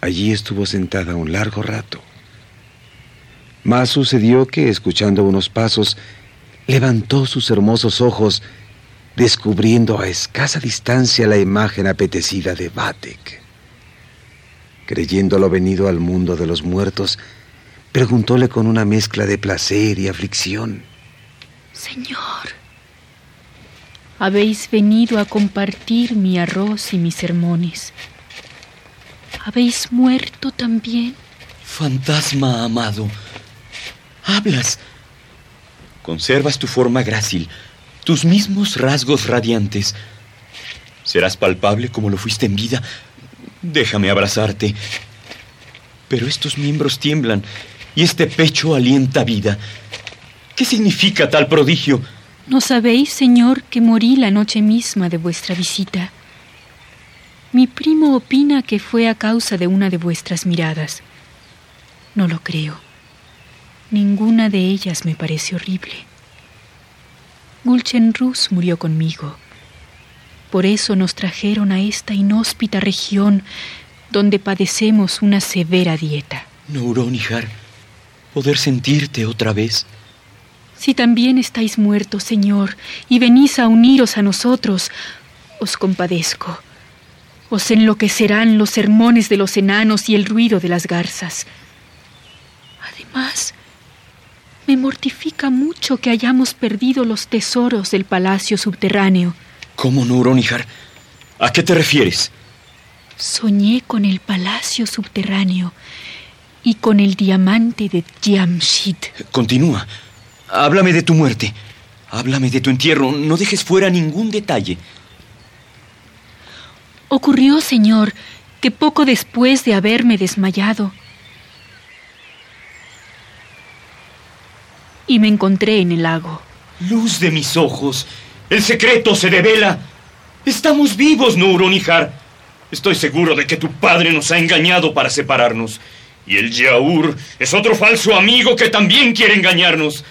Allí estuvo sentada un largo rato. Mas sucedió que, escuchando unos pasos, levantó sus hermosos ojos, descubriendo a escasa distancia la imagen apetecida de Batek. Creyéndolo venido al mundo de los muertos, preguntóle con una mezcla de placer y aflicción. Señor, habéis venido a compartir mi arroz y mis sermones. ¿Habéis muerto también? Fantasma amado, hablas. Conservas tu forma grácil, tus mismos rasgos radiantes. Serás palpable como lo fuiste en vida. Déjame abrazarte. Pero estos miembros tiemblan y este pecho alienta vida. ¿Qué significa tal prodigio? ¿No sabéis, señor, que morí la noche misma de vuestra visita? Mi primo opina que fue a causa de una de vuestras miradas. No lo creo. Ninguna de ellas me parece horrible. Gulchenrus murió conmigo. Por eso nos trajeron a esta inhóspita región donde padecemos una severa dieta. Nouronihar, poder sentirte otra vez. Si también estáis muertos, Señor, y venís a uniros a nosotros, os compadezco. Os enloquecerán los sermones de los enanos y el ruido de las garzas. Además, me mortifica mucho que hayamos perdido los tesoros del palacio subterráneo. ¿Cómo, Nouronihar? ¿A qué te refieres? Soñé con el palacio subterráneo y con el diamante de Jamshid. Continúa. Háblame de tu muerte. Háblame de tu entierro. No dejes fuera ningún detalle. Ocurrió, señor, que poco después de haberme desmayado, y me encontré en el lago. Luz de mis ojos, el secreto se devela. Estamos vivos, Nouronihar. Estoy seguro de que tu padre nos ha engañado para separarnos. Y el Yaur es otro falso amigo que también quiere engañarnos.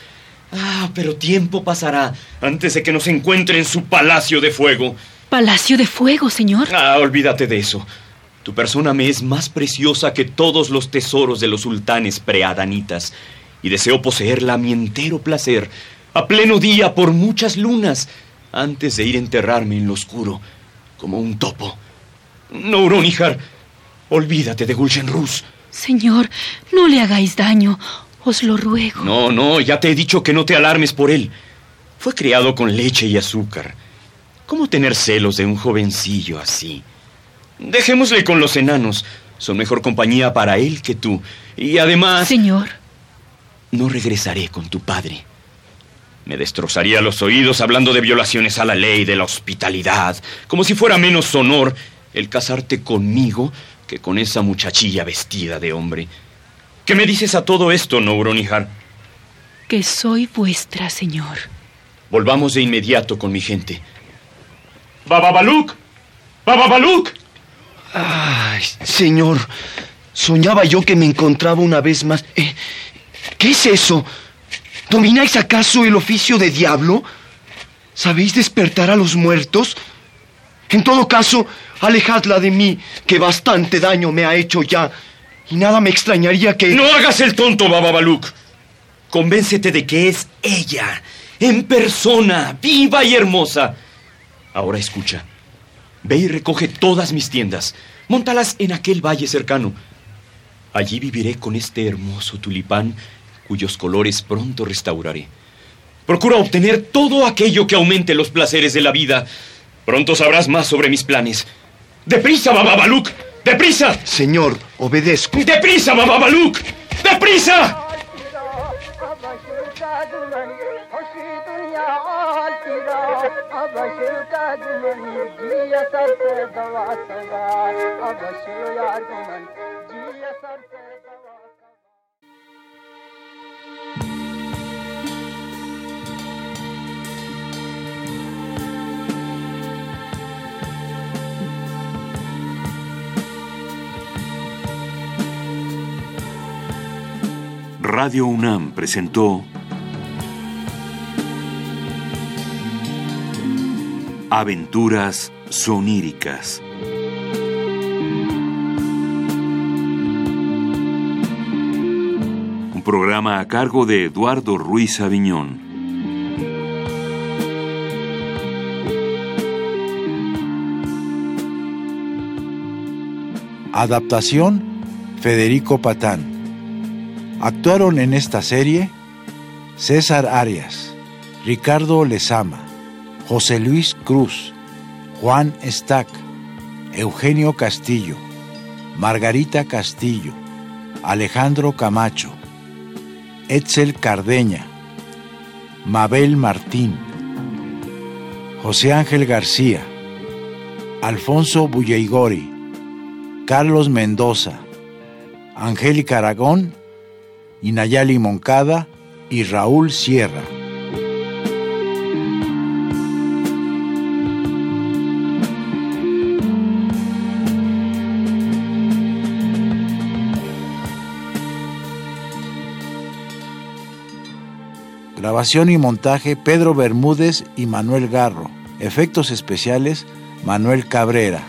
Ah, pero tiempo pasará antes de que nos encuentre en su palacio de fuego. ¿Palacio de fuego, señor? Ah, olvídate de eso. Tu persona me es más preciosa que todos los tesoros de los sultanes preadanitas y deseo poseerla a mi entero placer, a pleno día por muchas lunas, antes de ir a enterrarme en lo oscuro, como un topo. Nouronihar, olvídate de Gulshenrus. Señor, no le hagáis daño, os lo ruego. No, no, ya te he dicho que no te alarmes por él. Fue criado con leche y azúcar. ¿Cómo tener celos de un jovencillo así? Dejémosle con los enanos. Son mejor compañía para él que tú. Y además... Señor. No regresaré con tu padre. Me destrozaría los oídos hablando de violaciones a la ley, de la hospitalidad, como si fuera menos honor el casarte conmigo que con esa muchachilla vestida de hombre. ¿Qué me dices a todo esto, Nouronihar? Que soy vuestra, señor. Volvamos de inmediato con mi gente. ¡Bababaluk! ¡Bababaluk! Ay, señor, soñaba yo que me encontraba una vez más. Eh, ¿Qué es eso? ¿Domináis acaso el oficio de diablo? ¿Sabéis despertar a los muertos? En todo caso, alejadla de mí, que bastante daño me ha hecho ya. Y nada me extrañaría que... No hagas el tonto, Bababaluk. Convéncete de que es ella, en persona, viva y hermosa. Ahora escucha. Ve y recoge todas mis tiendas. Móntalas en aquel valle cercano. Allí viviré con este hermoso tulipán cuyos colores pronto restauraré. Procura obtener todo aquello que aumente los placeres de la vida. Pronto sabrás más sobre mis planes. ¡Deprisa, Bababaluk! ¡Deprisa! Señor, obedezco. ¡Deprisa, Bababaluk! ¡Deprisa! Radio UNAM presentó Aventuras soníricas. programa a cargo de Eduardo Ruiz Aviñón. Adaptación Federico Patán. Actuaron en esta serie César Arias, Ricardo Lezama, José Luis Cruz, Juan Stack, Eugenio Castillo, Margarita Castillo, Alejandro Camacho, Etzel Cardeña, Mabel Martín, José Ángel García, Alfonso Bulleigori, Carlos Mendoza, Angélica Aragón, Inayali Moncada y Raúl Sierra. Grabación y montaje Pedro Bermúdez y Manuel Garro. Efectos especiales Manuel Cabrera.